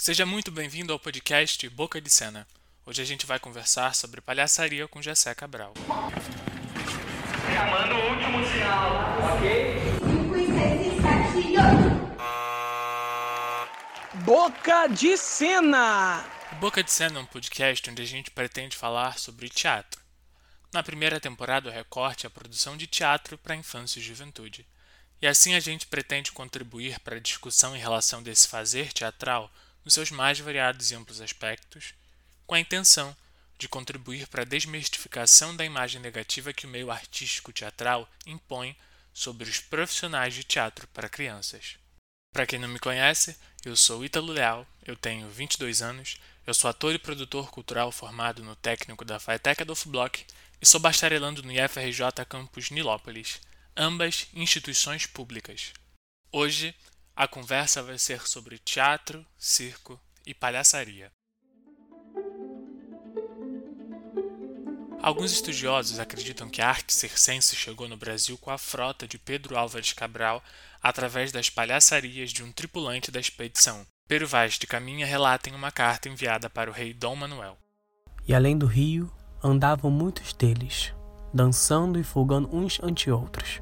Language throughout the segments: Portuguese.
Seja muito bem-vindo ao podcast Boca de Cena. Hoje a gente vai conversar sobre palhaçaria com Jessé Cabral. Chamando o último sinal, ok? Boca de Cena! Boca de Cena é um podcast onde a gente pretende falar sobre teatro. Na primeira temporada, o recorte é a produção de teatro para infância e juventude. E assim a gente pretende contribuir para a discussão em relação desse fazer teatral nos seus mais variados e amplos aspectos, com a intenção de contribuir para a desmistificação da imagem negativa que o meio artístico teatral impõe sobre os profissionais de teatro para crianças. Para quem não me conhece, eu sou Ítalo Leal, eu tenho 22 anos, eu sou ator e produtor cultural formado no técnico da Faeteca do Block e sou bacharelando no IFRJ Campus Nilópolis, ambas instituições públicas. Hoje a conversa vai ser sobre teatro, circo e palhaçaria. Alguns estudiosos acreditam que a arte circense chegou no Brasil com a frota de Pedro Álvares Cabral através das palhaçarias de um tripulante da expedição. Pero Vaz de Caminha relata em uma carta enviada para o rei Dom Manuel. E além do rio, andavam muitos deles, dançando e folgando uns ante outros,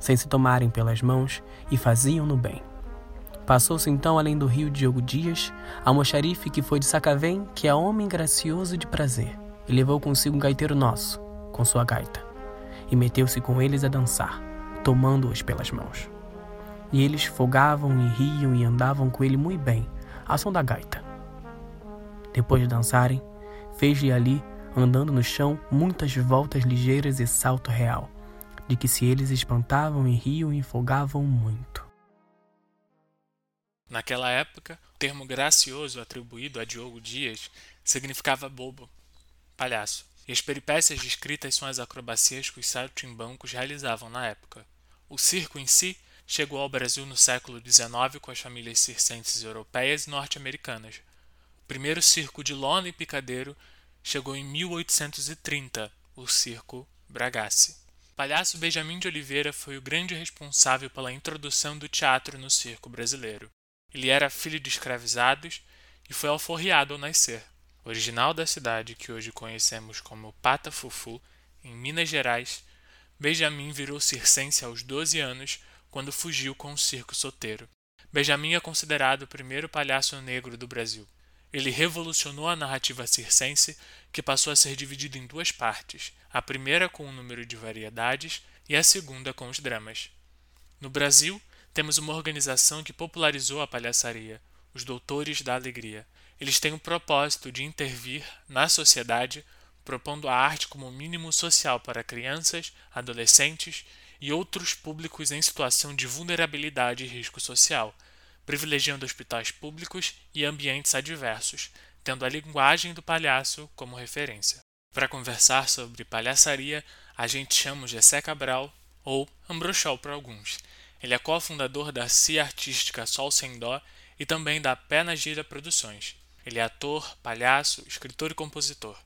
sem se tomarem pelas mãos, e faziam no bem. Passou-se então além do rio Diogo Dias, almoxarife que foi de Sacavém, que é homem gracioso de prazer, e levou consigo um gaiteiro nosso, com sua gaita, e meteu-se com eles a dançar, tomando-os pelas mãos. E eles fogavam e riam e andavam com ele muito bem, à som da gaita. Depois de dançarem, fez-lhe ali, andando no chão, muitas voltas ligeiras e salto real, de que se eles espantavam e riam e fogavam muito. Naquela época, o termo gracioso atribuído a Diogo Dias significava bobo, palhaço, e as peripécias descritas são as acrobacias que os saltimbancos realizavam na época. O circo em si chegou ao Brasil no século XIX com as famílias circenses europeias e norte-americanas. O primeiro circo de lona e picadeiro chegou em 1830, o Circo Bragasse. O palhaço Benjamin de Oliveira foi o grande responsável pela introdução do teatro no circo brasileiro. Ele era filho de escravizados e foi alforriado ao nascer. Original da cidade que hoje conhecemos como Pata Fufu, em Minas Gerais, Benjamin virou circense aos 12 anos quando fugiu com o circo soteiro. Benjamin é considerado o primeiro palhaço negro do Brasil. Ele revolucionou a narrativa circense, que passou a ser dividida em duas partes, a primeira com o número de variedades e a segunda com os dramas. No Brasil, temos uma organização que popularizou a palhaçaria, os Doutores da Alegria. Eles têm o propósito de intervir na sociedade, propondo a arte como mínimo social para crianças, adolescentes e outros públicos em situação de vulnerabilidade e risco social, privilegiando hospitais públicos e ambientes adversos, tendo a linguagem do palhaço como referência. Para conversar sobre palhaçaria, a gente chama o Gessé Cabral, ou Ambrochol para alguns, ele é cofundador da CIA Artística Sol Sem Dó e também da Pé na Gira Produções. Ele é ator, palhaço, escritor e compositor.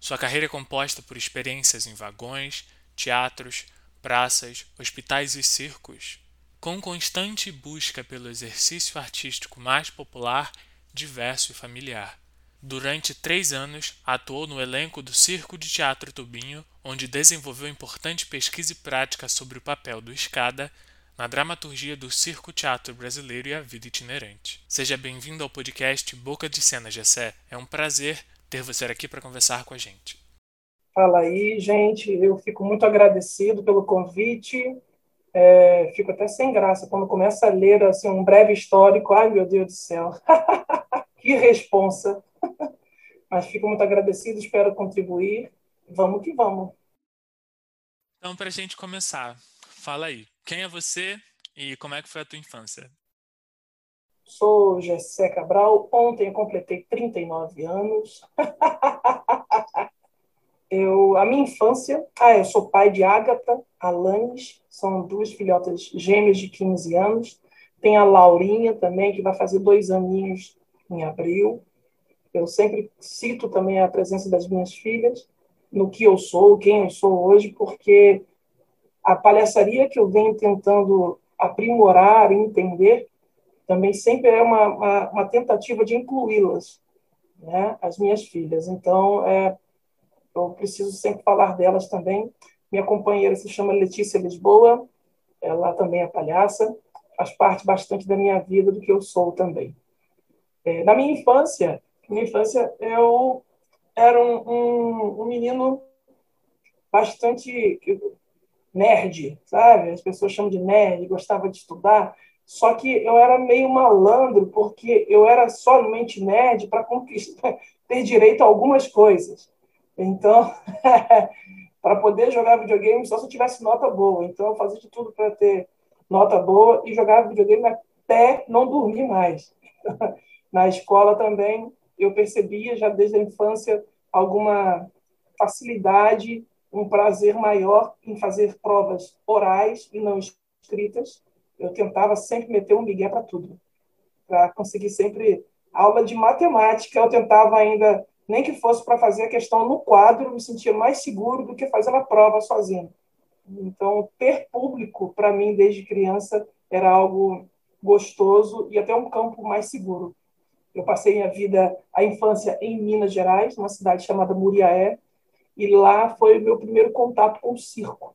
Sua carreira é composta por experiências em vagões, teatros, praças, hospitais e circos, com constante busca pelo exercício artístico mais popular, diverso e familiar. Durante três anos, atuou no elenco do Circo de Teatro Tubinho, onde desenvolveu importante pesquisa e prática sobre o papel do escada na dramaturgia do circo teatro brasileiro e a vida itinerante. Seja bem-vindo ao podcast Boca de Cena Gessé. É um prazer ter você aqui para conversar com a gente. Fala aí, gente. Eu fico muito agradecido pelo convite. É, fico até sem graça quando começa a ler assim, um breve histórico. Ai, meu Deus do céu. que responsa. Mas fico muito agradecido, espero contribuir. Vamos que vamos. Então, para a gente começar, fala aí, quem é você e como é que foi a tua infância? Sou Gessé Cabral. Ontem eu completei 39 anos. eu, a minha infância... Ah, eu sou pai de Ágata, Alanis. São duas filhotas gêmeas de 15 anos. Tem a Laurinha também, que vai fazer dois aninhos em abril. Eu sempre cito também a presença das minhas filhas no que eu sou, quem eu sou hoje, porque a palhaçaria que eu venho tentando aprimorar e entender também sempre é uma, uma, uma tentativa de incluí-las, né, as minhas filhas. Então, é, eu preciso sempre falar delas também. Minha companheira se chama Letícia Lisboa, ela também é palhaça, faz parte bastante da minha vida, do que eu sou também. É, na minha infância, minha infância eu era um, um, um menino bastante nerd, sabe? As pessoas chamam de nerd, gostava de estudar. Só que eu era meio malandro, porque eu era somente nerd para conquistar, ter direito a algumas coisas. Então, para poder jogar videogame, só se eu tivesse nota boa. Então, eu fazia de tudo para ter nota boa e jogava videogame até não dormir mais. Na escola também, eu percebia já desde a infância alguma facilidade, um prazer maior em fazer provas orais e não escritas. Eu tentava sempre meter um migué para tudo, para conseguir sempre aula de matemática. Eu tentava ainda, nem que fosse para fazer a questão no quadro, me sentia mais seguro do que fazer a prova sozinho. Então, ter público, para mim, desde criança, era algo gostoso e até um campo mais seguro. Eu passei a vida, a infância em Minas Gerais, uma cidade chamada Muriaé, e lá foi o meu primeiro contato com o circo.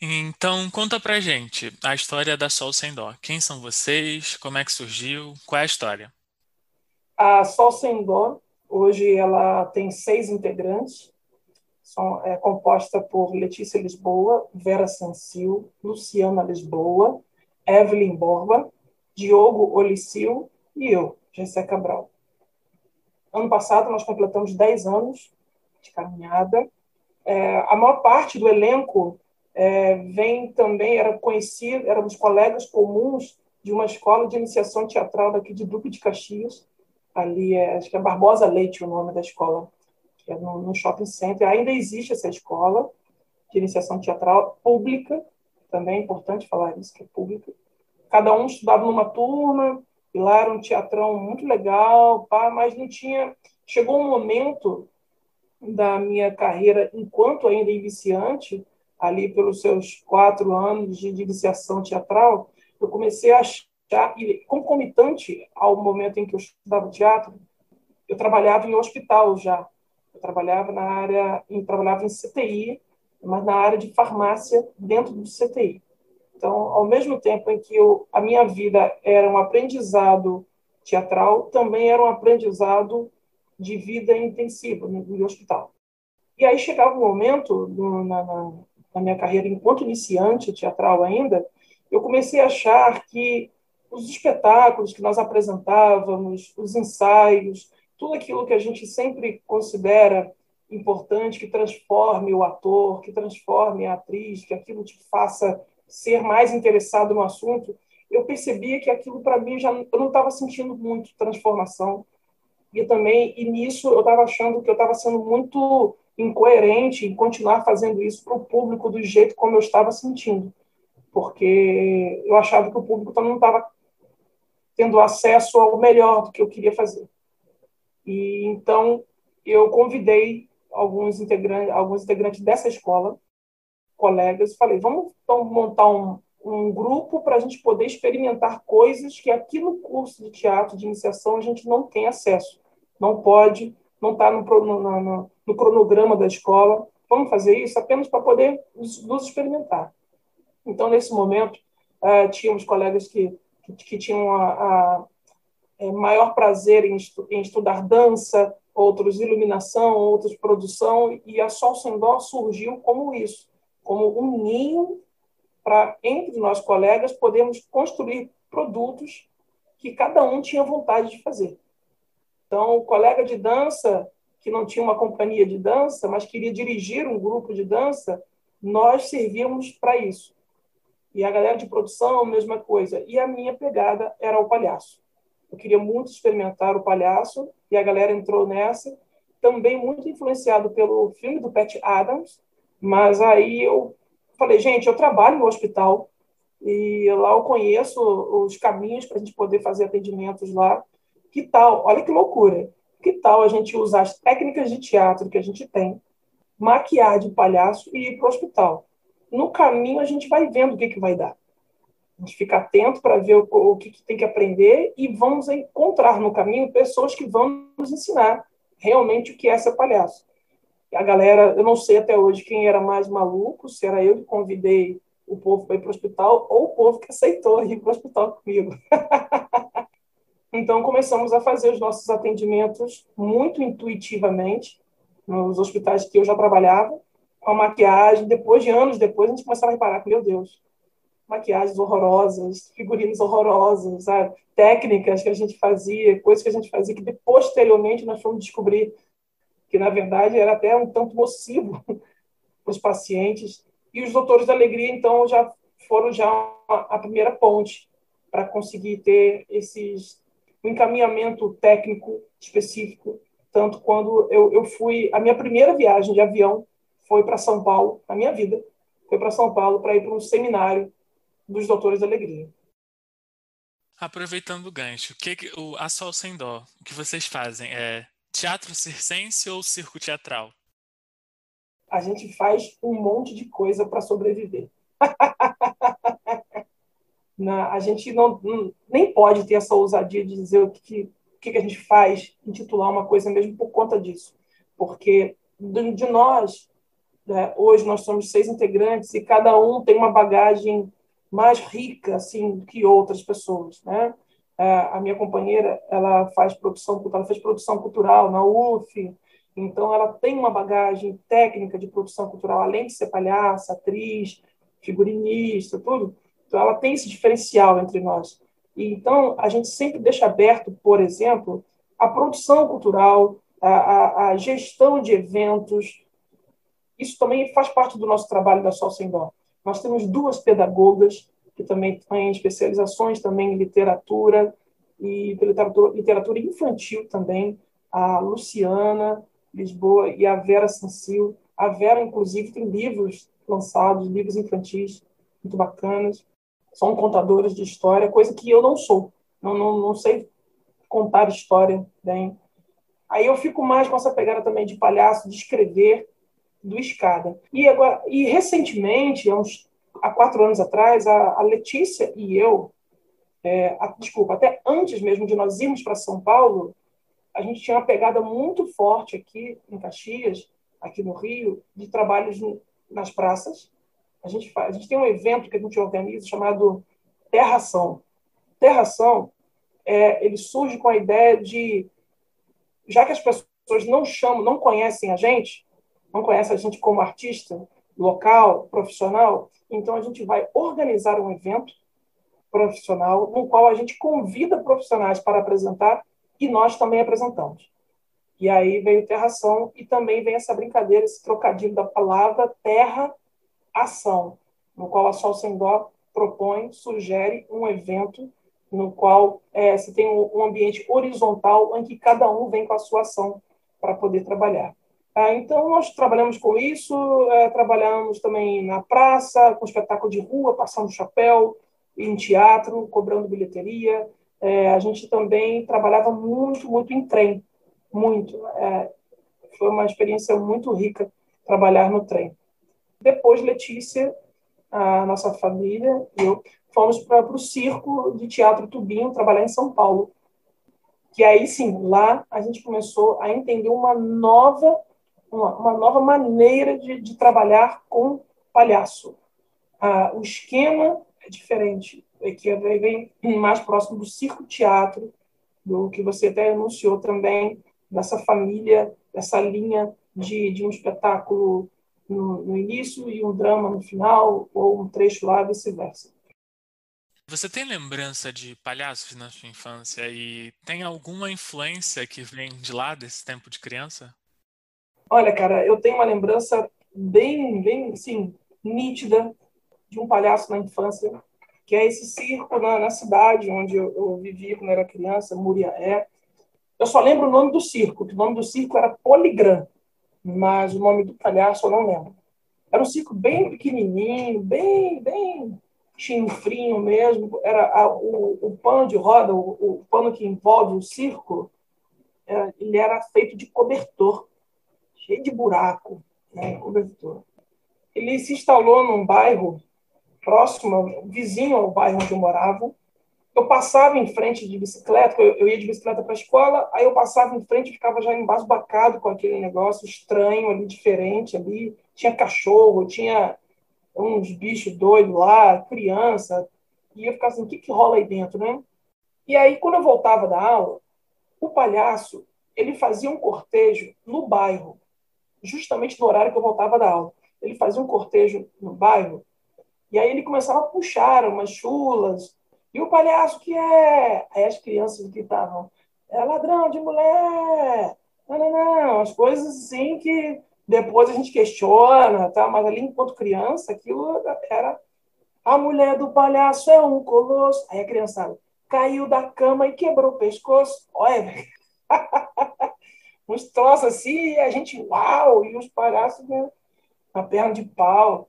Então, conta pra gente a história da Sol Sem Dó. Quem são vocês? Como é que surgiu? Qual é a história? A Sol Sem Dó, hoje ela tem seis integrantes. São, é composta por Letícia Lisboa, Vera Sancil, Luciana Lisboa, Evelyn Borba, Diogo Olicil e eu, Gessé Cabral. Ano passado, nós completamos 10 anos de caminhada. É, a maior parte do elenco é, vem também, era conhecido, éramos colegas comuns de uma escola de iniciação teatral daqui de Duque de Caxias. Ali, é, acho que é Barbosa Leite o nome da escola, que é no, no shopping center. Ainda existe essa escola de iniciação teatral pública, também é importante falar isso, que é pública. Cada um estudava numa turma, e lá era um teatrão muito legal, pá, mas não tinha. Chegou um momento da minha carreira, enquanto ainda iniciante, ali pelos seus quatro anos de iniciação teatral, eu comecei a achar, e concomitante ao momento em que eu estudava teatro, eu trabalhava em hospital já. Eu trabalhava na área, em, trabalhava em CTI, mas na área de farmácia dentro do CTI. Então, ao mesmo tempo em que eu, a minha vida era um aprendizado teatral, também era um aprendizado de vida intensiva no, no hospital. E aí chegava um momento no, na, na, minha carreira enquanto iniciante teatral ainda, eu comecei a achar que os espetáculos que nós apresentávamos, os ensaios, tudo aquilo que a gente sempre considera importante, que transforme o ator, que transforme a atriz, que aquilo te faça ser mais interessado no assunto, eu percebia que aquilo para mim já eu não estava sentindo muito transformação. E também, e nisso eu estava achando que eu estava sendo muito incoerente em continuar fazendo isso para o público do jeito como eu estava sentindo. Porque eu achava que o público também não estava tendo acesso ao melhor do que eu queria fazer. E então eu convidei alguns integrantes, alguns integrantes dessa escola colegas e falei: vamos então montar um, um grupo para a gente poder experimentar coisas que aqui no curso de teatro de iniciação a gente não tem acesso, não pode, não está no, no, no, no, cronograma da escola. Vamos fazer isso apenas para poder nos experimentar. Então, nesse momento, uh, tínhamos colegas que, que, que tinham a, a, é, maior prazer em, estu, em estudar dança, outros iluminação, outros produção, e a Sol Sem Dó surgiu como isso como um ninho para, entre nós colegas, podermos construir produtos que cada um tinha vontade de fazer. Então, o colega de dança, que não tinha uma companhia de dança, mas queria dirigir um grupo de dança, nós servíamos para isso. E a galera de produção, mesma coisa. E a minha pegada era o palhaço. Eu queria muito experimentar o palhaço, e a galera entrou nessa, também muito influenciado pelo filme do Pat Adams, mas aí eu falei, gente, eu trabalho no hospital e lá eu conheço os caminhos para a gente poder fazer atendimentos lá. Que tal? Olha que loucura. Que tal a gente usar as técnicas de teatro que a gente tem, maquiar de palhaço e ir para o hospital? No caminho a gente vai vendo o que, que vai dar. A gente fica atento para ver o, o que, que, tem que aprender e vamos encontrar no caminho pessoas que vão nos ensinar realmente o que é ser palhaço. A galera, eu não sei até hoje quem era mais maluco, se era eu que convidei o povo para ir para o hospital ou o povo que aceitou ir para o hospital comigo. então começamos a fazer os nossos atendimentos muito intuitivamente nos hospitais que eu já trabalhava, com a maquiagem. Depois de anos depois, a gente começava a reparar que, meu Deus, maquiagens horrorosas, figurinos horrorosos, técnicas que a gente fazia, coisas que a gente fazia que posteriormente nós fomos descobrir que na verdade era até um tanto nocivo para os pacientes. E os doutores da alegria então já foram já a primeira ponte para conseguir ter esses um encaminhamento técnico específico, tanto quando eu, eu fui a minha primeira viagem de avião foi para São Paulo, na minha vida, foi para São Paulo para ir para um seminário dos Doutores da Alegria. Aproveitando o gancho, o que, o A Sol Sem Dó, o que vocês fazem? É teatro circense ou circo teatral? A gente faz um monte de coisa para sobreviver. Na, a gente não, nem pode ter essa ousadia de dizer o que, o que a gente faz, intitular uma coisa mesmo por conta disso. Porque de, de nós, né, hoje nós somos seis integrantes e cada um tem uma bagagem mais rica assim que outras pessoas, né? A minha companheira, ela faz produção cultural, fez produção cultural na UF, então ela tem uma bagagem técnica de produção cultural, além de ser palhaça, atriz, figurinista, tudo. Então ela tem esse diferencial entre nós. E, então a gente sempre deixa aberto, por exemplo, a produção cultural, a, a, a gestão de eventos. Isso também faz parte do nosso trabalho da Sol Sem Dó. Nós temos duas pedagogas que também têm especializações também em literatura e literatura, literatura infantil também, a Luciana Lisboa e a Vera Sancil. A Vera, inclusive, tem livros lançados, livros infantis muito bacanas. São contadores de história, coisa que eu não sou. Não, não, não sei contar história bem. Aí eu fico mais com essa pegada também de palhaço, de escrever, do escada. E agora, e recentemente, há uns há quatro anos atrás, a, a Letícia e eu, é, a, desculpa, até antes mesmo de nós irmos para São Paulo, a gente tinha uma pegada muito forte aqui em Caxias, aqui no Rio, de trabalhos nas praças. A gente, faz, a gente tem um evento que a gente organiza chamado Terração. Terração, é, ele surge com a ideia de, já que as pessoas não chamam, não conhecem a gente, não conhecem a gente como artista local, profissional, então a gente vai organizar um evento profissional no qual a gente convida profissionais para apresentar e nós também apresentamos. E aí veio terração e também vem essa brincadeira, esse trocadilho da palavra terra-ação, no qual a Sol Sem Dó propõe, sugere um evento no qual é, se tem um ambiente horizontal em que cada um vem com a sua ação para poder trabalhar. Ah, então, nós trabalhamos com isso, é, trabalhamos também na praça, com espetáculo de rua, passando chapéu, em teatro, cobrando bilheteria. É, a gente também trabalhava muito, muito em trem, muito. É, foi uma experiência muito rica trabalhar no trem. Depois, Letícia, a nossa família, eu, fomos para o circo de teatro Tubinho, trabalhar em São Paulo. Que aí sim, lá a gente começou a entender uma nova uma, uma nova maneira de, de, trabalhar com palhaço. Ah, o esquema é diferente, é que vem mais próximo do circo-teatro, do que você até anunciou também, dessa família, dessa linha de, de um espetáculo no, no início e um drama no final, ou um trecho lá, vice-versa. Você tem lembrança de palhaços na sua infância e tem alguma influência que vem de lá desse tempo de criança? Olha, cara, eu tenho uma lembrança bem, bem, assim, nítida de um palhaço na infância, que é esse circo na, na cidade onde eu, eu vivi quando era criança, Muriaé. Eu só lembro o nome do circo, que o nome do circo era Poligram, mas o nome do palhaço eu não lembro. Era um circo bem pequenininho, bem, bem chinfrinho mesmo. Era a, o, o pano de roda, o, o, pano que envolve o circo, era, é, ele era feito de cobertor cheio de buraco, né, cobertura. Ele se instalou num bairro próximo, vizinho ao bairro onde eu morava. Eu passava em frente de bicicleta, eu, ia de bicicleta para a escola, aí eu passava em frente e ficava já embasbacado com aquele negócio estranho ali, diferente ali. Tinha cachorro, tinha uns bichos doidos lá, criança. E eu ficava assim, o que, que rola aí dentro, né? E aí, quando eu voltava da aula, o palhaço, ele fazia um cortejo no bairro, justamente no horário que eu voltava da aula. Ele fazia um cortejo no bairro, e aí ele começava a puxar umas chulas. E o palhaço que é? Aí as crianças gritavam, é ladrão de mulher! Não, não, não. As coisas assim que depois a gente questiona, tá? mas ali, enquanto criança, aquilo era a mulher do palhaço é um colosso. Aí a criançada caiu da cama e quebrou o pescoço. Olha, uns troços assim, e a gente, uau, e os palhaços né, na perna de pau.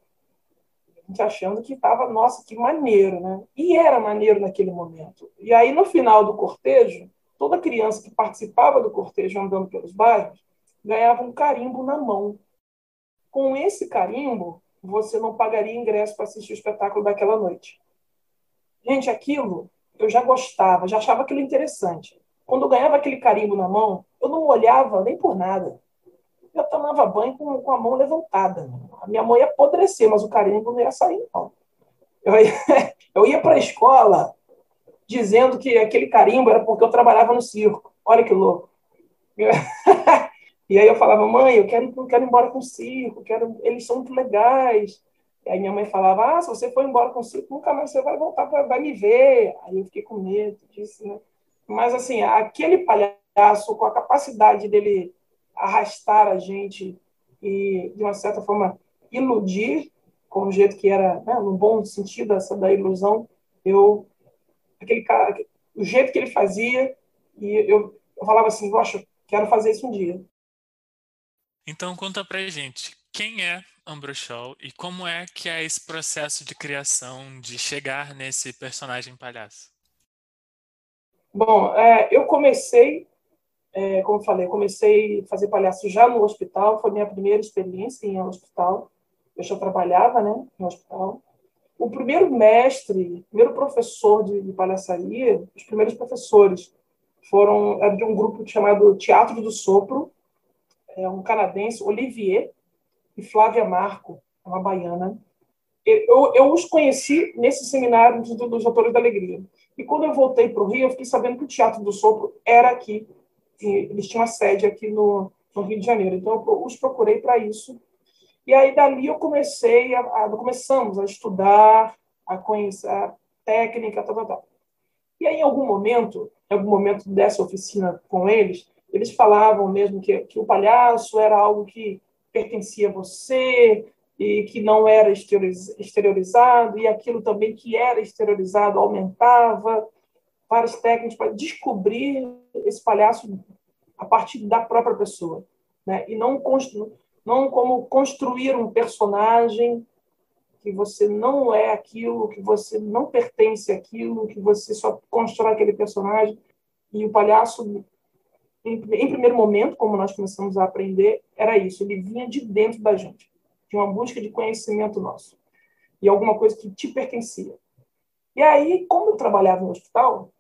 A gente achando que estava, nossa, que maneiro, né? E era maneiro naquele momento. E aí, no final do cortejo, toda criança que participava do cortejo andando pelos bairros ganhava um carimbo na mão. Com esse carimbo, você não pagaria ingresso para assistir o espetáculo daquela noite. Gente, aquilo eu já gostava, já achava aquilo interessante. Quando eu ganhava aquele carimbo na mão, eu não olhava nem por nada. Eu tomava banho com, com a mão levantada. A minha mão ia apodrecer, mas o carimbo não ia sair, não. Eu ia, eu ia para a escola dizendo que aquele carimbo era porque eu trabalhava no circo. Olha que louco. E aí eu falava, mãe, eu quero, eu quero ir embora com o circo, quero, eles são muito legais. E aí minha mãe falava, ah, se você for embora com o circo, nunca mais você vai voltar, pra, vai me ver. Aí eu fiquei com medo disso, né? Mas, assim, aquele palhaço, com a capacidade dele arrastar a gente e, de uma certa forma, iludir, com o jeito que era, né, no bom sentido essa da ilusão, eu, aquele cara, o jeito que ele fazia, e eu, eu falava assim, poxa, quero fazer isso um dia. Então conta pra gente, quem é Ambrochol e como é que é esse processo de criação, de chegar nesse personagem palhaço? Bom, é, eu comecei, é, como falei, comecei a fazer palhaço já no hospital, foi minha primeira experiência em hospital. Eu já trabalhava, né, no hospital. O primeiro mestre, primeiro professor de, de palhaçaria, os primeiros professores foram era de um grupo chamado Teatro do Sopro, é um canadense, Olivier, e Flávia Marco, uma baiana. Eu, eu os conheci nesse seminário dos, dos Autores da Alegria. E quando eu voltei para o Rio, eu fiquei sabendo que o Teatro do Sopro era aqui. Eles tinham uma sede aqui no, no Rio de Janeiro. Então, eu os procurei para isso. E aí, dali, eu comecei a, a, começamos a estudar, a conhecer a técnica, tal, tal, tal. E aí, em algum momento, em algum momento dessa oficina com eles, eles falavam mesmo que, que o palhaço era algo que pertencia a você e que não era exteriorizado, e aquilo também que era exteriorizado aumentava. Várias técnicas para descobrir esse palhaço a partir da própria pessoa. Né? E não, constru, não como construir um personagem que você não é aquilo, que você não pertence àquilo, que você só constrói aquele personagem. E o palhaço em, em primeiro momento, como nós começamos a aprender, era isso. Ele vinha de dentro da gente, de uma busca de conhecimento nosso e alguma coisa que te pertencia. E aí, como eu trabalhava no hospital,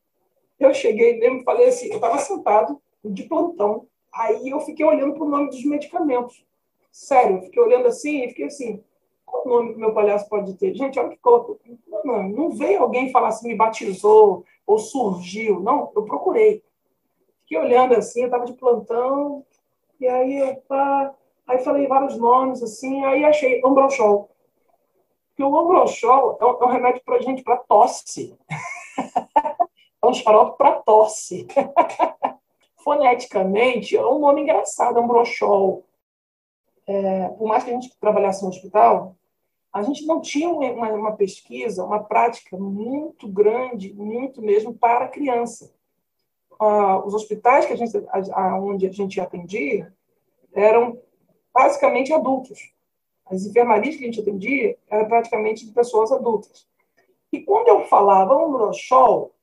eu cheguei mesmo e falei assim, eu estava sentado de plantão, aí eu fiquei olhando para o nome dos medicamentos. Sério, eu fiquei olhando assim e fiquei assim, qual nome que meu palhaço pode ter? Gente, olha que colocou. Não, não veio alguém falar assim, me batizou ou surgiu. Não, eu procurei. Fiquei olhando assim, eu estava de plantão, e aí eu pá, aí falei vários nomes assim, aí achei Ambroxol. Porque o Ambroxol é um, é remédio para gente, para tosse. é um para tosse. Foneticamente, é um nome engraçado, Ambroxol. É, por mais que a gente trabalhasse no hospital, a gente não tinha uma, uma, pesquisa, uma prática muito grande, muito mesmo para criança os hospitais que a gente, a, onde a gente atendia eram basicamente adultos. As enfermarias que a gente atendia eram praticamente de pessoas adultas. E quando eu falava um brochol,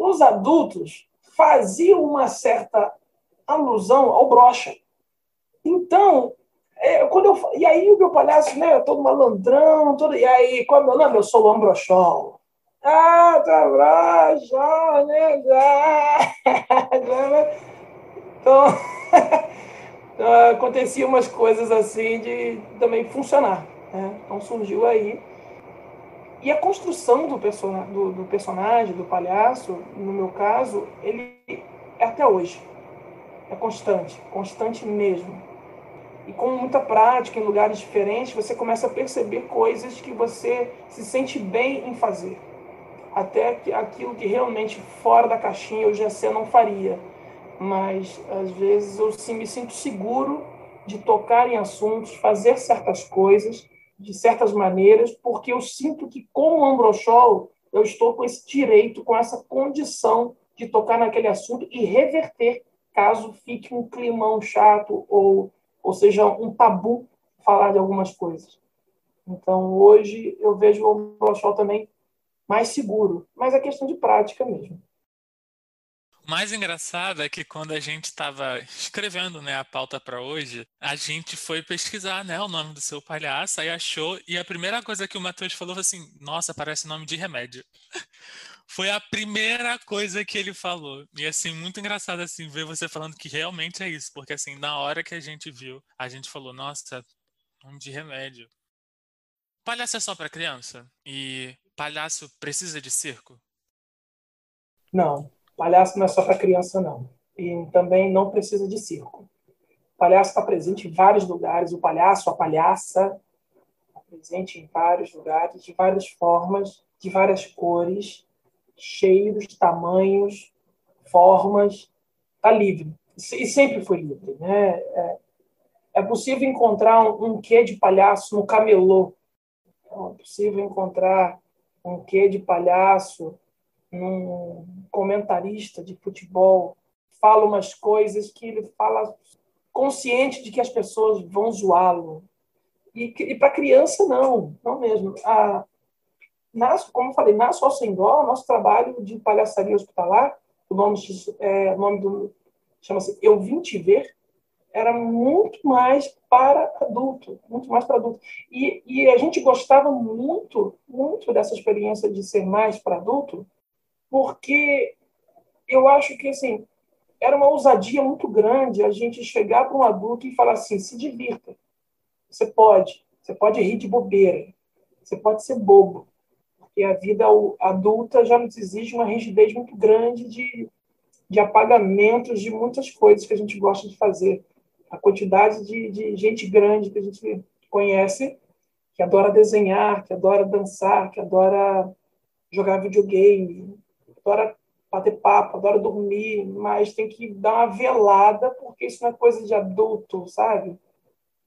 os adultos faziam uma certa alusão ao brocha. Então, é, quando eu, e aí o meu palhaço, né, todo malandrão, todo, e aí, qual é meu nome? Eu sou o Ambrochol. Ah, tá Ambrochol, né? Então, então, aconteciam umas coisas assim de também funcionar. Né? Então surgiu aí. E a construção do, do, do personagem, do palhaço, no meu caso, ele é até hoje. É constante, constante mesmo e com muita prática em lugares diferentes, você começa a perceber coisas que você se sente bem em fazer. Até que aquilo que realmente fora da caixinha eu já sei não faria. Mas às vezes eu sim, me sinto seguro de tocar em assuntos, fazer certas coisas de certas maneiras, porque eu sinto que como Ambrochol eu estou com esse direito, com essa condição de tocar naquele assunto e reverter caso fique um climão chato ou ou seja, um tabu falar de algumas coisas. Então, hoje, eu vejo o Brochol também mais seguro, mas é questão de prática mesmo. Mais engraçado é que quando a gente estava escrevendo né, a pauta para hoje, a gente foi pesquisar né, o nome do seu palhaço, aí achou, e a primeira coisa que o Matheus falou foi assim: nossa, parece nome de remédio. foi a primeira coisa que ele falou. E assim, muito engraçado assim ver você falando que realmente é isso, porque assim, na hora que a gente viu, a gente falou, nossa, nome de remédio. Palhaço é só para criança? E palhaço precisa de circo? Não, palhaço não é só para criança não. E também não precisa de circo. O palhaço está presente em vários lugares, o palhaço, a palhaça, está presente em vários lugares, de várias formas, de várias cores cheiros, tamanhos, formas, está livre. E sempre foi livre. Né? É, é possível encontrar um, quê de palhaço no camelô. É possível encontrar um quê de palhaço num comentarista de futebol. Fala umas coisas que ele fala consciente de que as pessoas vão zoá-lo. E, e para criança, não, não mesmo. A, nas, como falei, na Dó, nosso trabalho de palhaçaria hospitalar, o nome, é, nome do chama-se Eu Vim Te Ver, era muito mais para adulto, muito mais para adulto. E, e a gente gostava muito, muito dessa experiência de ser mais para adulto, porque eu acho que, assim, era uma ousadia muito grande a gente chegar para um adulto e falar assim, se divirta. Você pode, você pode rir de bobeira, você pode ser bobo, porque a vida adulta já nos exige uma rigidez muito grande de, de apagamentos de muitas coisas que a gente gosta de fazer. A quantidade de, de gente grande que a gente conhece, que adora desenhar, que adora dançar, que adora jogar videogame, adora bater papo, adora dormir, mas tem que dar uma velada, porque isso não é coisa de adulto, sabe?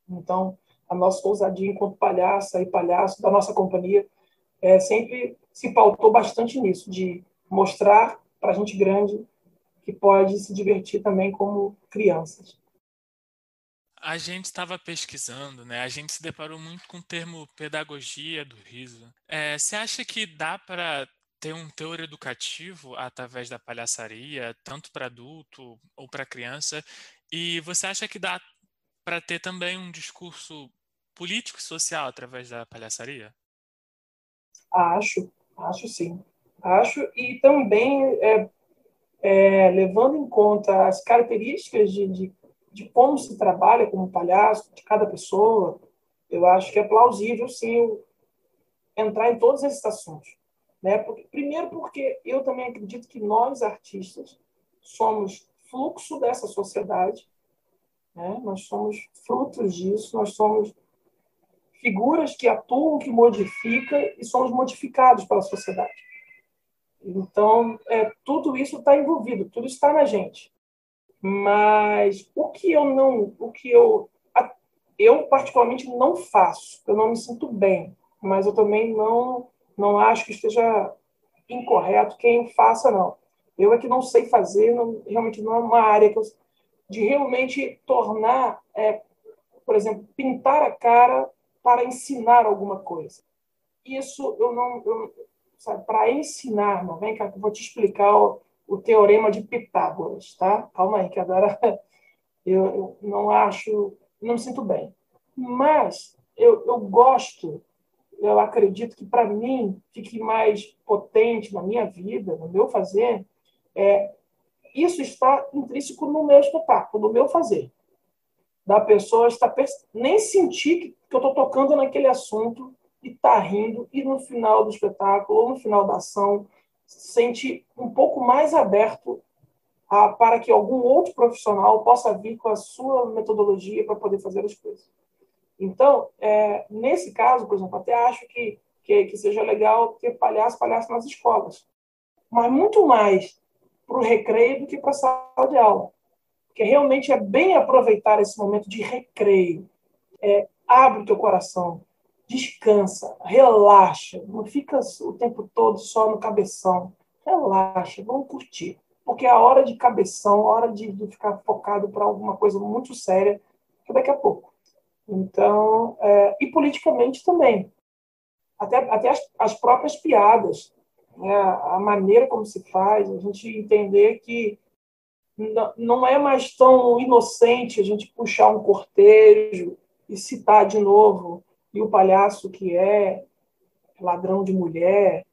Então, a nossa ousadia enquanto palhaça e palhaço da nossa companhia é, sempre se pautou bastante nisso, de mostrar para gente grande que pode se divertir também como crianças. A gente estava pesquisando, né? A gente se deparou muito com o termo pedagogia do riso. É, você acha que dá para ter um teor educativo através da palhaçaria, tanto para adulto ou para criança? E você acha que dá para ter também um discurso político e social através da palhaçaria? Acho, acho sim. Acho, e também é, é, levando em conta as características de, de, de, como se trabalha como palhaço, de cada pessoa, eu acho que é plausível, sim, entrar em todos esses assuntos. Né? Porque, primeiro, porque eu também acredito que nós, artistas, somos fluxo dessa sociedade, né? nós somos frutos disso, nós somos figuras que atuam, que modificam e somos modificados pela sociedade. Então, é, tudo isso está envolvido, tudo está na gente. Mas o que eu não, o que eu, eu particularmente não faço, eu não me sinto bem, mas eu também não, não acho que esteja incorreto quem faça não. Eu é que não sei fazer, não, realmente não é uma área que eu, de realmente tornar, é, por exemplo, pintar a cara para ensinar alguma coisa. Isso eu não. Eu, sabe, para ensinar, não vem cá vou te explicar o, o, teorema de Pitágoras, tá? Calma aí, que agora eu, eu não acho. Não me sinto bem. Mas eu, eu gosto, eu acredito que para mim fique mais potente na minha vida, no meu fazer, é, isso está intrínseco no meu espetáculo, no meu fazer. Da pessoa estar nem sentir que, eu estou tocando naquele assunto e está rindo, e no final do espetáculo, ou no final da ação, se sente um pouco mais aberto a, para que algum outro profissional possa vir com a sua metodologia para poder fazer as coisas. Então, é, nesse caso, por exemplo, até acho que, que, que seja legal ter palhaço, palhaço nas escolas. Mas muito mais para o recreio do que para a sala de aula. Porque realmente é bem aproveitar esse momento de recreio. É, abre o teu coração, descansa, relaxa, não fica o tempo todo só no cabeção. Relaxa, vamos curtir. Porque é a hora de cabeção, a hora de, de ficar focado para alguma coisa muito séria, que daqui a pouco. Então, é, e politicamente também. Até, até as, as próprias piadas, né? a maneira como se faz, a gente entender que não é mais tão inocente a gente puxar um cortejo e citar de novo e o palhaço que é ladrão de mulher.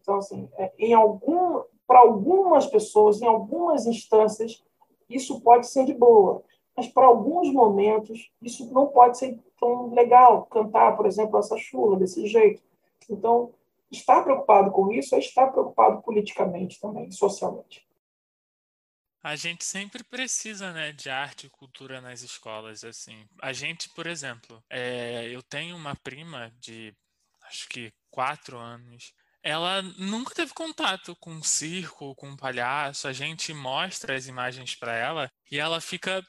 Então, assim, é, em algum, para algumas pessoas, em algumas instâncias, isso pode ser de boa, mas para alguns momentos isso não pode ser tão legal. Cantar, por exemplo, essa chula desse jeito. Então, estar preocupado com isso é estar preocupado politicamente também, socialmente. A gente sempre precisa, né, de arte e cultura nas escolas, assim. A gente, por exemplo, é, eu tenho uma prima de, acho que quatro anos. Ela nunca teve contato com circo, com palhaço. A gente mostra as imagens para ela e ela fica,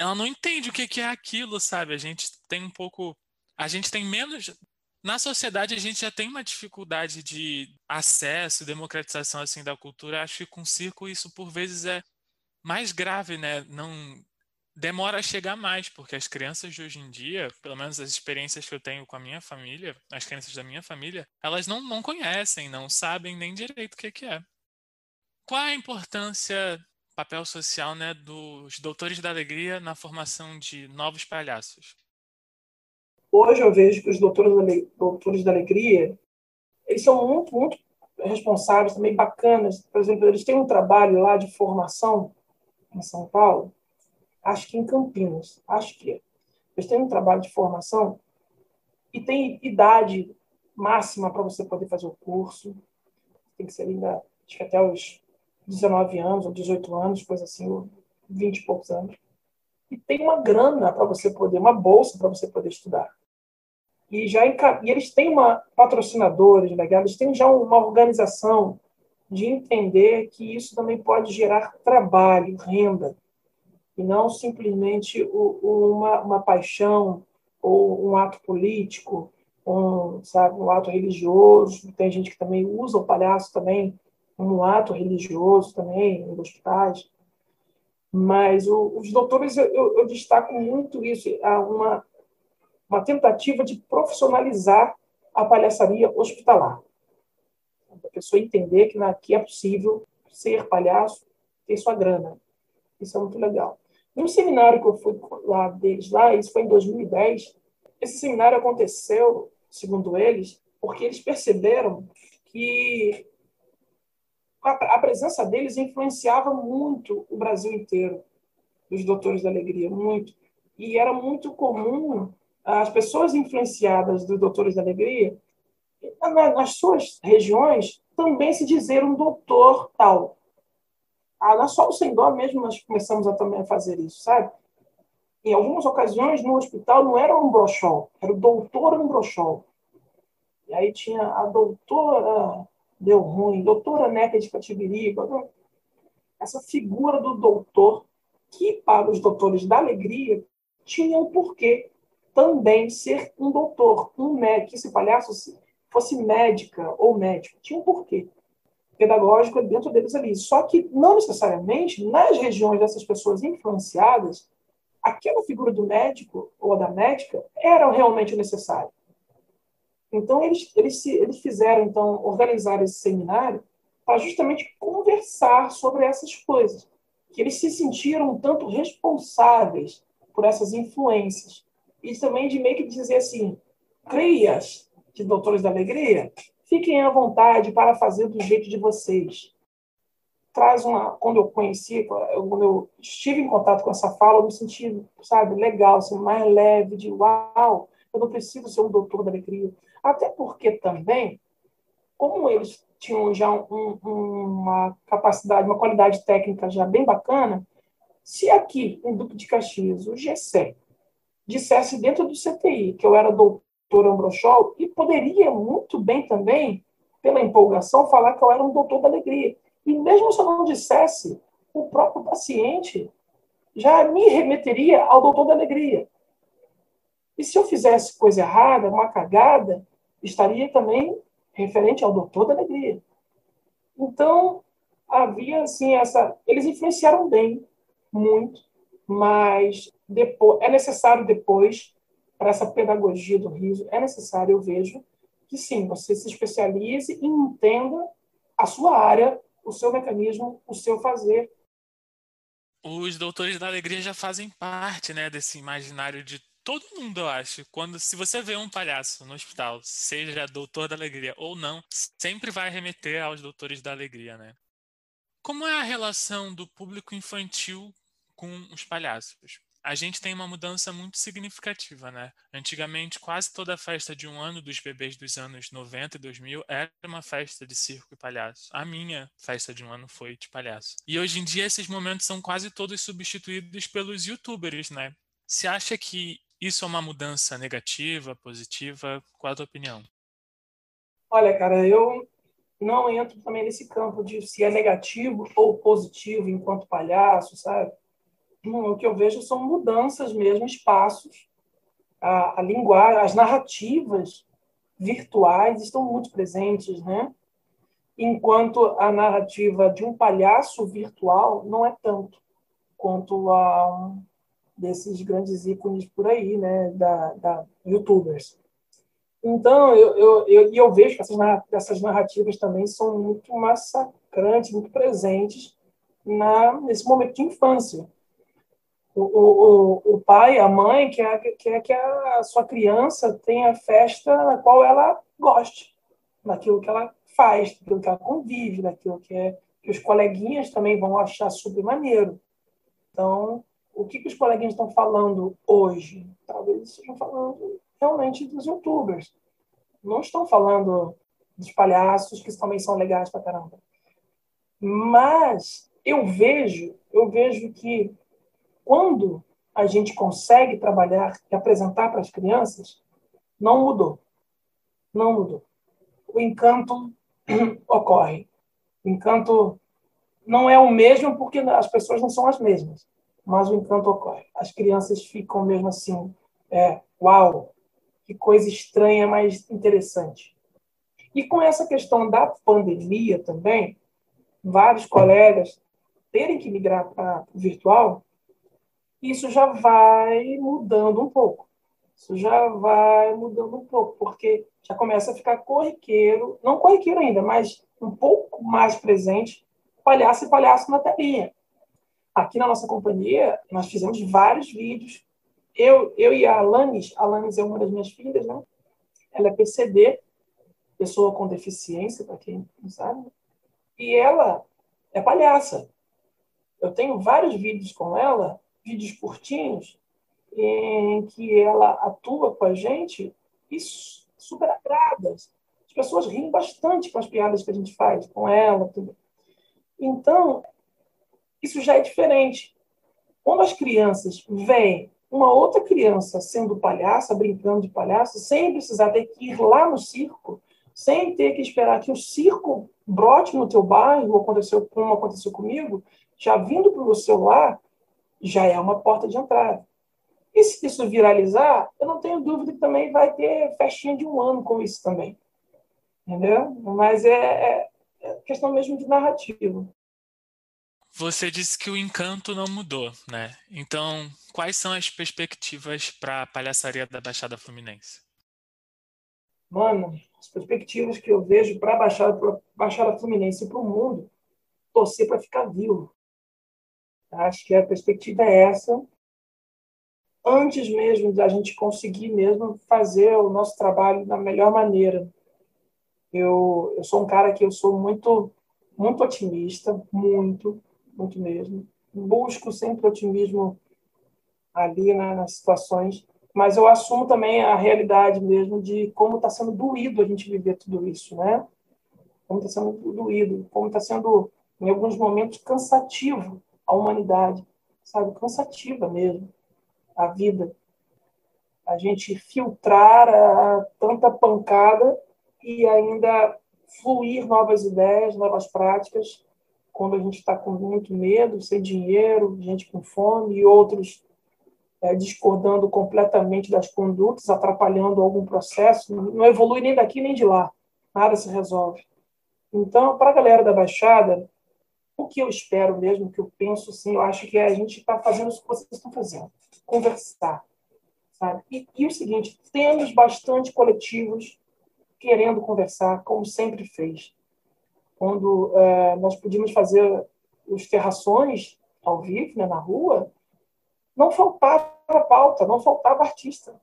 ela não entende o que que é aquilo, sabe? A gente tem um pouco, a gente tem menos na sociedade a gente já tem uma dificuldade de acesso, democratização assim da cultura. Acho que com circo isso por vezes é mais grave, né? Não demora a chegar mais, porque as crianças de hoje em dia, pelo menos as experiências que eu tenho com a minha família, as crianças da minha família, elas não, não conhecem, não sabem nem direito o que, que é. Qual a importância, papel social, né, dos doutores da alegria na formação de novos palhaços? Hoje eu vejo que os doutores da, doutores da alegria, eles são muito, muito responsáveis, também bacanas. Por exemplo, eles têm um trabalho lá de formação em São Paulo, acho que em Campinas, acho que é. Eles têm um trabalho de formação e tem idade máxima para você poder fazer o curso. Tem que ser ainda, acho que até os 19 anos ou 18 anos, coisa assim, ou 20 e poucos anos. E tem uma grana para você poder, uma bolsa para você poder estudar. E, já e eles têm uma patrocinadores, legal, eles têm já uma organização de entender que isso também pode gerar trabalho, renda, e não simplesmente uma, uma paixão ou um ato político, um, sabe, um ato religioso. Tem gente que também usa o palhaço também um ato religioso também em hospitais. Mas o, os doutores, eu, eu, destaco muito isso, uma, uma tentativa de profissionalizar a palhaçaria hospitalar a pessoa entender que aqui é possível ser palhaço, ter sua grana. Isso é muito legal. No seminário que eu fui lá deles lá, isso foi em 2010, esse seminário aconteceu, segundo eles, porque eles perceberam que a, presença deles influenciava muito o Brasil inteiro, os doutores da alegria, muito. E era muito comum as pessoas influenciadas dos doutores da alegria nas suas regiões, também se dizer um doutor tal. Ah, na Sol Sem Dó mesmo nós começamos a também fazer isso, sabe? Em algumas ocasiões, no hospital, não era um brochol, era o doutor Ambrochol. E aí tinha a doutora deu ruim, doutora Neca de Catibiriba. Essa figura do doutor, que para os doutores da alegria, tinha um porquê também ser um doutor, um médico. Esse palhaço fosse médica ou médico, tinha um porquê pedagógico dentro deles ali. Só que, não necessariamente, nas regiões dessas pessoas influenciadas, aquela figura do médico ou da médica era realmente necessária. Então, eles, eles, eles fizeram, então, organizar esse seminário para justamente conversar sobre essas coisas. Que eles se sentiram um tanto responsáveis por essas influências. e também de meio que dizer assim, crias de Doutores da Alegria, fiquem à vontade para fazer do jeito de vocês. Traz uma, quando eu conheci, quando eu estive em contato com essa fala, eu me senti, sabe, legal, assim, mais leve, de uau, eu não preciso ser um doutor da alegria. Até porque também, como eles tinham já um, uma capacidade, uma qualidade técnica já bem bacana, se aqui em Duque de Caxias o GC dissesse dentro do CTI que eu era doutor Ambrochol, e poderia muito bem também, pela empolgação, falar que eu era um doutor da alegria. E mesmo se eu não dissesse, o próprio paciente já me remeteria ao doutor da alegria. E se eu fizesse coisa errada, uma cagada, estaria também referente ao doutor da alegria. Então, havia assim essa. Eles influenciaram bem, muito, mas depois, é necessário depois, para essa pedagogia do riso, é necessário, eu vejo, que sim, você se especialize e entenda a sua área, o seu mecanismo, o seu fazer. Os doutores da alegria já fazem parte né, desse imaginário de todo mundo, eu acho. Quando se você vê um palhaço no hospital, seja doutor da alegria ou não, sempre vai remeter aos doutores da alegria, né? Como é a relação do público infantil com os palhaços? A gente tem uma mudança muito significativa, né? Antigamente, quase toda festa de um ano dos bebês dos anos 90 e 2000 era uma festa de circo e palhaço. A minha festa de um ano foi de palhaço. E hoje em dia, esses momentos são quase todos substituídos pelos youtubers, né? Você acha que isso é uma mudança negativa, positiva? Qual a tua opinião? Olha, cara, eu não entro também nesse campo de se é negativo ou positivo enquanto palhaço, sabe? o que eu vejo são mudanças mesmo, espaços, a, a linguagem, as narrativas virtuais estão muito presentes, né? Enquanto a narrativa de um palhaço virtual não é tanto quanto a desses grandes ícones por aí, né, da, da YouTubers. Então, eu, eu, eu, eu vejo que essas, essas narrativas também são muito massacrantes, muito presentes na, nesse momento de infância. O, o, o pai, a mãe quer, quer que a sua criança tenha festa na qual ela goste, naquilo que ela faz, naquilo que ela convive, naquilo que, é, que os coleguinhas também vão achar super maneiro. Então, o que, que os coleguinhas estão falando hoje? Talvez estejam falando realmente dos youtubers. Não estão falando dos palhaços, que também são legais pra caramba. Mas eu vejo, eu vejo que quando a gente consegue trabalhar e apresentar para as crianças, não mudou. Não mudou. O encanto ocorre. O encanto não é o mesmo porque as pessoas não são as mesmas mas o encanto ocorre. As crianças ficam mesmo assim, é, uau, que coisa estranha, mas interessante. E com essa questão da pandemia também, vários colegas terem que migrar para o virtual, isso já vai mudando um pouco. Isso já vai mudando um pouco, porque já começa a ficar corriqueiro, não corriqueiro ainda, mas um pouco mais presente, palhaço e palhaço na telinha. Aqui na nossa companhia, nós fizemos vários vídeos. Eu, eu e a Alanis, a Alanis é uma das minhas filhas, né? Ela é PCD, pessoa com deficiência, para quem não sabe. E ela é palhaça. Eu tenho vários vídeos com ela, vídeos curtinhos, em que ela atua com a gente e super agrada. As pessoas riem bastante com as piadas que a gente faz com ela. Tudo. Então, isso já é diferente. Quando as crianças veem uma outra criança sendo palhaça, brincando de palhaço, sem precisar ter que ir lá no circo, sem ter que esperar que o circo brote no teu bairro, aconteceu como aconteceu comigo, já vindo para o celular, já é uma porta de entrada. E se isso viralizar, eu não tenho dúvida que também vai ter festinha de um ano com isso também. Entendeu? Mas é, é, é questão mesmo de narrativa. Você disse que o encanto não mudou, né? Então, quais são as perspectivas para a palhaçaria da Baixada Fluminense? Mano, as perspectivas que eu vejo para a Baixada, Baixada Fluminense e para o mundo, torcer para ficar vivo. Acho que a perspectiva é essa. antes mesmo da gente conseguir mesmo fazer o nosso trabalho da melhor maneira. Eu, eu sou um cara que eu sou muito muito otimista, muito, muito mesmo. Busco sempre otimismo ali né, nas situações, mas eu assumo também a realidade mesmo de como está sendo doído a gente viver tudo isso, né? Como está sendo doído, como está sendo, em alguns momentos, cansativo a humanidade, sabe? Cansativa mesmo a vida. A gente filtrar a, tanta pancada e ainda fluir novas ideias, novas práticas, quando a gente está com muito medo, sem dinheiro, gente com fome e outros é, discordando completamente das condutas, atrapalhando algum processo, não evolui nem daqui nem de lá, nada se resolve. Então, para a galera da Baixada, o que eu espero mesmo, o que eu penso, sim, eu acho que é a gente está fazendo o que vocês estão fazendo, conversar, sabe? E, e o seguinte, temos bastante coletivos querendo conversar, como sempre fez. Quando é, nós podíamos fazer os terrações ao vivo, né, na rua, não faltava pauta, não faltava artista.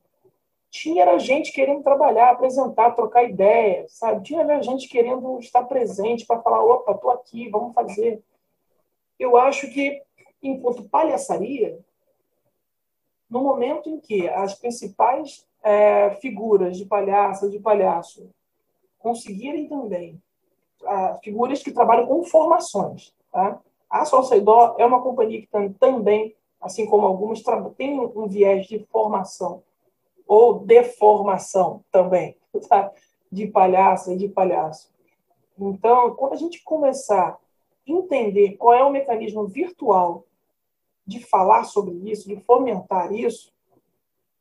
Tinha gente querendo trabalhar, apresentar, trocar ideia, sabe? Tinha gente querendo estar presente para falar, opa, estou aqui, vamos fazer. Eu acho que, enquanto palhaçaria, no momento em que as principais é, figuras de palhaça, de palhaço, conseguirem também, figuras que trabalham com formações. Tá? A Solseidó é uma companhia que tem, também, assim como algumas, tem um viés de formação ou deformação também, tá? de palhaça e de palhaço. Então, quando a gente começar a entender qual é o mecanismo virtual de falar sobre isso, de fomentar isso,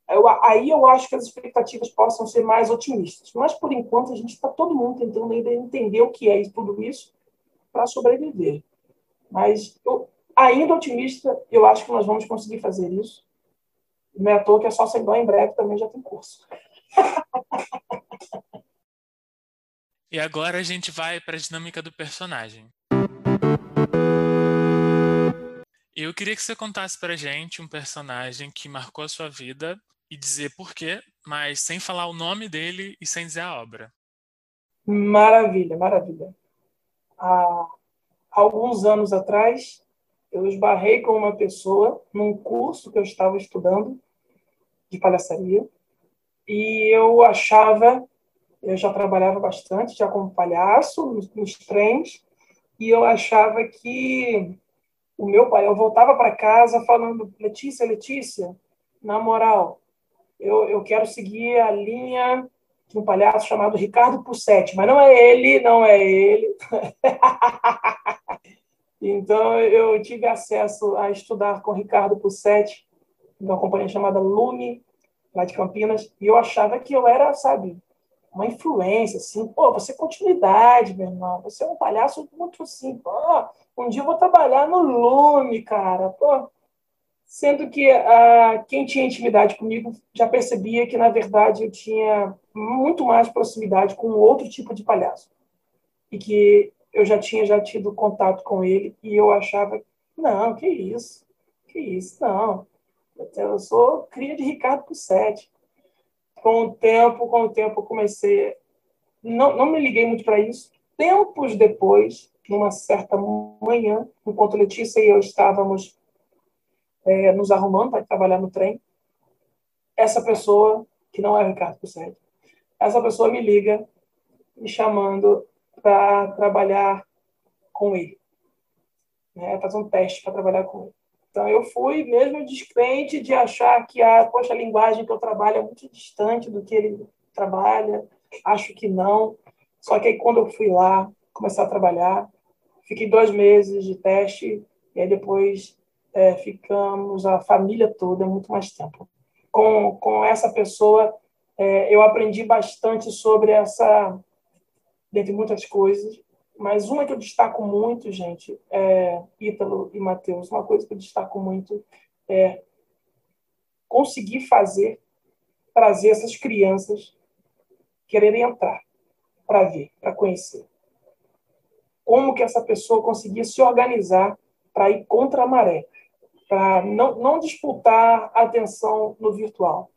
eu, aí eu acho que as expectativas possam ser mais otimistas. Mas, por enquanto, a gente está todo mundo tentando ainda entender o que é tudo isso para sobreviver. Mas, eu, ainda otimista, eu acho que nós vamos conseguir fazer isso. Não é à toa que é só sem dó, em breve também já tem curso. E agora a gente vai para a dinâmica do personagem. Eu queria que você contasse para gente um personagem que marcou a sua vida e dizer por quê, mas sem falar o nome dele e sem dizer a obra. Maravilha, maravilha. Há alguns anos atrás, eu esbarrei com uma pessoa num curso que eu estava estudando de palhaçaria e eu achava, eu já trabalhava bastante já como palhaço nos, nos trens e eu achava que o meu pai, eu voltava para casa falando, Letícia, Letícia, na moral, eu, eu quero seguir a linha de um palhaço chamado Ricardo Pussetti, mas não é ele, não é ele. então, eu tive acesso a estudar com Ricardo Pussetti, uma companhia chamada Lume, lá de Campinas, e eu achava que eu era, sabe, uma influência, assim, pô, você é continuidade, meu irmão, você é um palhaço muito assim, pô, um dia eu vou trabalhar no Lume, cara, pô, sendo que ah, quem tinha intimidade comigo já percebia que, na verdade, eu tinha muito mais proximidade com outro tipo de palhaço. E que eu já tinha já tido contato com ele e eu achava, não, que isso, que isso, não. Eu sou cria de Ricardo Pussetti. Com o tempo, com o tempo, eu comecei... Não, não me liguei muito para isso. Tempos depois, numa certa manhã, enquanto Letícia e eu estávamos é, nos arrumando para trabalhar no trem, essa pessoa, que não é o Ricardo Pussetti, essa pessoa me liga me chamando para trabalhar com ele, né, fazer um teste para trabalhar com ele. Então, eu fui mesmo descrente de achar que a, poxa, a linguagem que eu trabalho é muito distante do que ele trabalha, acho que não. Só que aí, quando eu fui lá, começar a trabalhar, fiquei dois meses de teste, e aí depois é, ficamos a família toda muito mais tempo. Com, com essa pessoa, é, eu aprendi bastante sobre essa, dentre muitas coisas, mas uma que eu destaco muito, gente, é Ítalo e Matheus. Uma coisa que eu destaco muito é conseguir fazer, trazer essas crianças quererem entrar para ver, para conhecer. Como que essa pessoa conseguia se organizar para ir contra a maré para não, não disputar a atenção no virtual.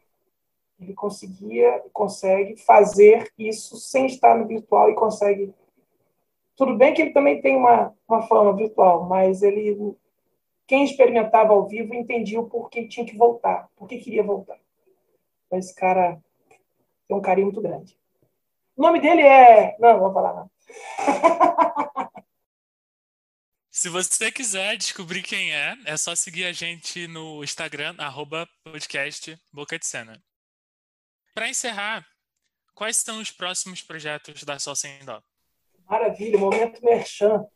Ele conseguia, consegue fazer isso sem estar no virtual e consegue. Tudo bem que ele também tem uma, uma fama virtual, mas ele, quem experimentava ao vivo entendia o porquê tinha que voltar, porquê queria voltar. Então, esse cara tem um carinho muito grande. O nome dele é. Não, não vou falar não. Se você quiser descobrir quem é, é só seguir a gente no Instagram, arroba podcast Boca de Cena. Para encerrar, quais são os próximos projetos da Sol Sem Dó? Maravilha, momento merchan.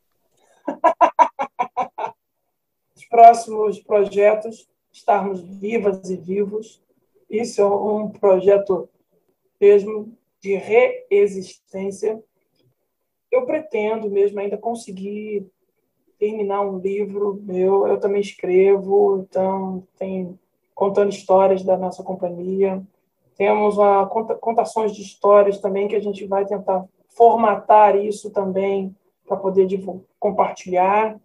Os próximos projetos, estarmos vivas e vivos. Isso é um projeto mesmo de reexistência. Eu pretendo mesmo ainda conseguir terminar um livro meu. Eu também escrevo, então tem contando histórias da nossa companhia. Temos uma contações de histórias também que a gente vai tentar formatar isso também para poder compartilhar.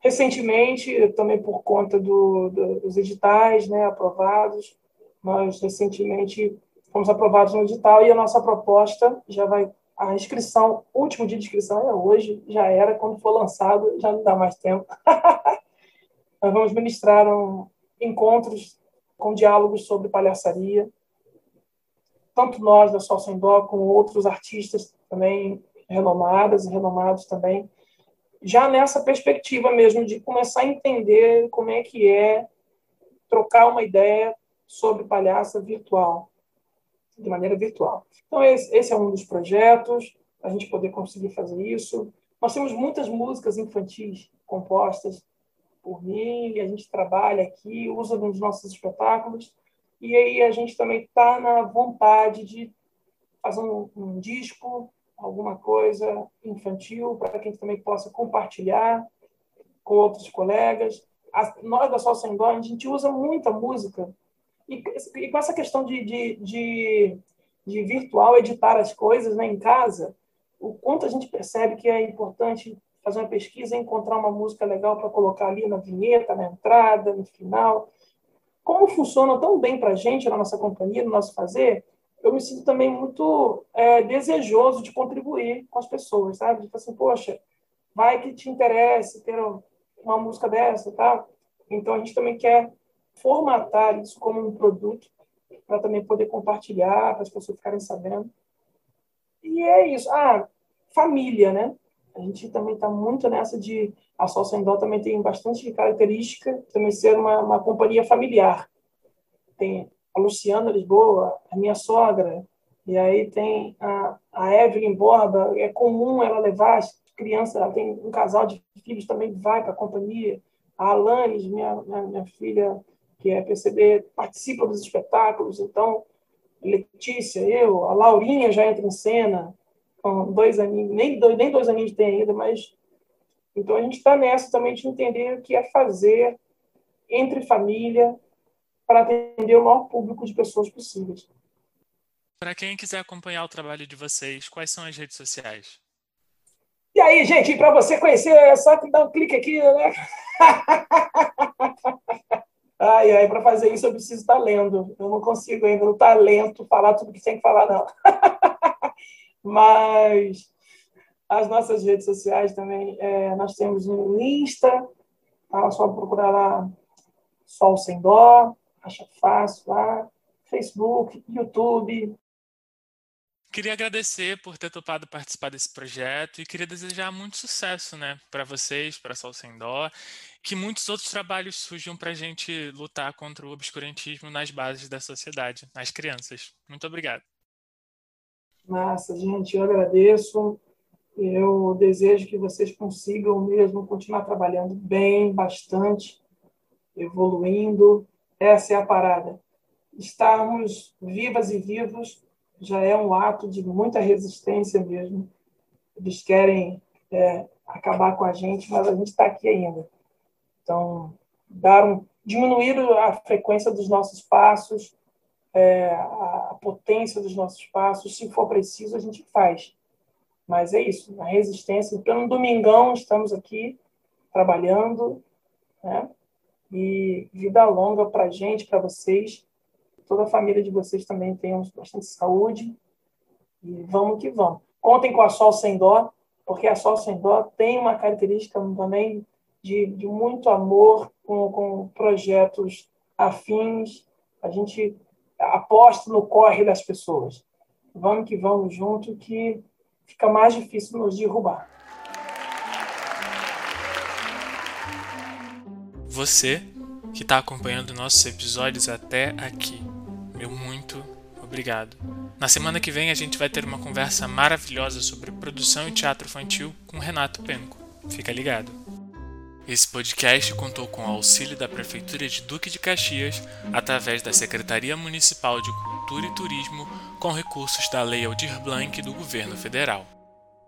Recentemente, também por conta do, do, dos editais né, aprovados, nós recentemente fomos aprovados no edital e a nossa proposta já vai a inscrição, último dia de inscrição é hoje, já era, quando for lançado, já não dá mais tempo. Nós vamos ministrar um, encontros com diálogos sobre palhaçaria, tanto nós da Sol Sem como outros artistas também renomadas e renomados também, já nessa perspectiva mesmo de começar a entender como é que é trocar uma ideia sobre palhaça virtual, de maneira virtual. Então, esse, é um dos projetos, a gente poder conseguir fazer isso. Nós temos muitas músicas infantis compostas por mim, a gente trabalha aqui, usa nos nossos espetáculos, e aí a gente também está na vontade de fazer um, um disco, alguma coisa infantil, para que a gente também possa compartilhar com outros colegas. A, nós da Sol Sem Dó, a gente usa muita música. E, e com essa questão de, de, de, de, virtual editar as coisas né, em casa, o quanto a gente percebe que é importante fazer uma pesquisa e encontrar uma música legal para colocar ali na vinheta, na entrada, no final como funciona tão bem para a gente, na nossa companhia, no nosso fazer, eu me sinto também muito é, desejoso de contribuir com as pessoas, sabe? Falar assim, poxa, vai que te interesse ter uma música dessa, tá? Então a gente também quer formatar isso como um produto para também poder compartilhar, para as pessoas ficarem sabendo. E é isso. Ah, família, né? A gente também está muito nessa de. A Sol também tem bastante característica também ser uma, uma companhia familiar. Tem a Luciana Lisboa, a minha sogra, e aí tem a, a Evelyn Borba. É comum ela levar as crianças, ela tem um casal de filhos também vai para a companhia. A Alanis, minha, minha, minha filha, que é PCB, participa dos espetáculos. Então, Letícia, eu, a Laurinha já entra em cena com dois aninhos, nem dois, nem dois aninhos tem ainda, mas. Então a gente está nessa também de entender o que é fazer entre família para atender o maior público de pessoas possíveis. Para quem quiser acompanhar o trabalho de vocês, quais são as redes sociais? E aí, gente, para você conhecer, é só dar um clique aqui, né? ai, ai, para fazer isso eu preciso estar lendo. Eu não consigo ainda, no talento, falar tudo que tem que falar, não. Mas as nossas redes sociais também, é, nós temos no Insta, tá? só procurar lá Sol Sem Dó, acha fácil lá, Facebook, YouTube. Queria agradecer por ter topado participar desse projeto e queria desejar muito sucesso né, para vocês, para Sol Sem Dó, que muitos outros trabalhos surjam para a gente lutar contra o obscurantismo nas bases da sociedade, nas crianças. Muito obrigado. Massa, gente, eu agradeço. Eu desejo que vocês consigam mesmo continuar trabalhando bem, bastante, evoluindo. Essa é a parada. Estarmos vivas e vivos já é um ato de muita resistência mesmo. Eles querem é, acabar com a gente, mas a gente está aqui ainda. Então, dar um, diminuir a frequência dos nossos passos, é, a potência dos nossos passos. Se for preciso, a gente faz. Mas é isso, a resistência. Então, no domingão, estamos aqui trabalhando, né? E vida longa para a gente, para vocês. Toda a família de vocês também tenham bastante saúde. E vamos que vamos. Contem com a Sol Sem Dó, porque a Sol Sem Dó tem uma característica também de, de muito amor com, com projetos afins. A gente aposta no corre das pessoas. Vamos que vamos junto, que fica mais difícil nos derrubar. Você que está acompanhando nossos episódios até aqui, muito obrigado. Na semana que vem a gente vai ter uma conversa maravilhosa sobre produção e teatro infantil com Renato Penco. Fica ligado. Esse podcast contou com o auxílio da Prefeitura de Duque de Caxias através da Secretaria Municipal de Cultura e Turismo com recursos da Lei Aldir Blanc do Governo Federal.